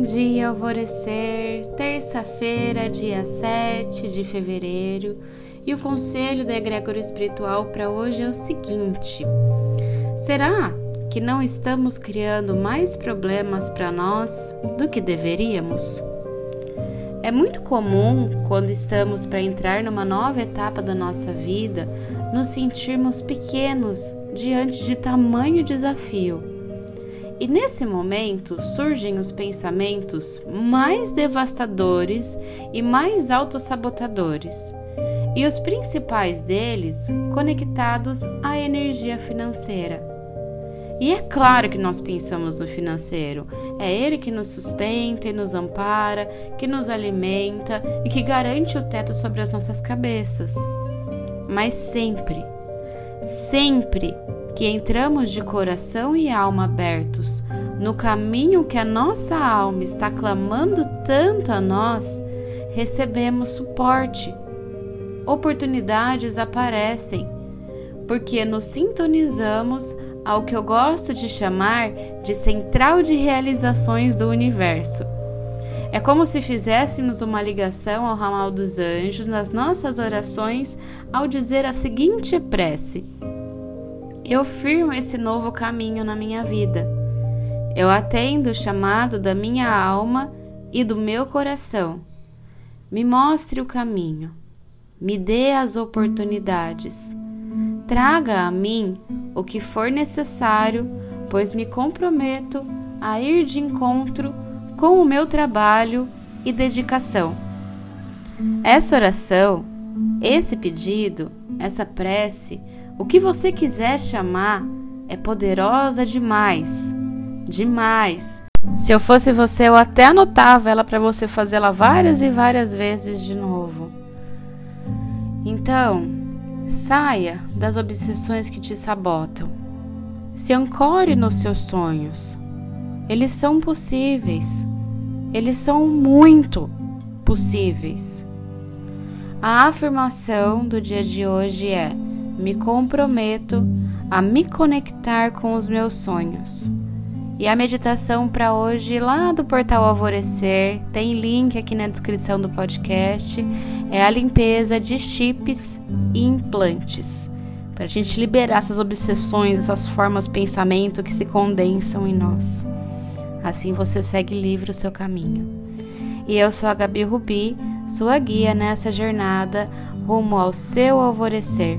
Bom dia, alvorecer, terça-feira, dia 7 de fevereiro, e o conselho da egrégora espiritual para hoje é o seguinte: será que não estamos criando mais problemas para nós do que deveríamos? É muito comum, quando estamos para entrar numa nova etapa da nossa vida, nos sentirmos pequenos diante de tamanho desafio. E nesse momento surgem os pensamentos mais devastadores e mais autossabotadores, e os principais deles conectados à energia financeira. E é claro que nós pensamos no financeiro. É ele que nos sustenta e nos ampara, que nos alimenta e que garante o teto sobre as nossas cabeças. Mas sempre, sempre que entramos de coração e alma abertos no caminho que a nossa alma está clamando tanto a nós, recebemos suporte. Oportunidades aparecem, porque nos sintonizamos ao que eu gosto de chamar de central de realizações do universo. É como se fizéssemos uma ligação ao ramal dos anjos nas nossas orações ao dizer a seguinte prece: Eu firmo esse novo caminho na minha vida. Eu atendo o chamado da minha alma e do meu coração. Me mostre o caminho. Me dê as oportunidades. Traga a mim o que for necessário, pois me comprometo a ir de encontro com o meu trabalho e dedicação. Essa oração, esse pedido, essa prece, o que você quiser chamar, é poderosa demais. Demais. Se eu fosse você, eu até anotava ela para você fazê-la várias e várias vezes de novo. Então, Saia das obsessões que te sabotam. Se ancore nos seus sonhos. Eles são possíveis. Eles são muito possíveis. A afirmação do dia de hoje é: me comprometo a me conectar com os meus sonhos. E a meditação para hoje, lá do portal Alvorecer, tem link aqui na descrição do podcast, é a limpeza de chips e implantes. Para a gente liberar essas obsessões, essas formas de pensamento que se condensam em nós. Assim você segue livre o seu caminho. E eu sou a Gabi Rubi, sua guia nessa jornada rumo ao seu alvorecer.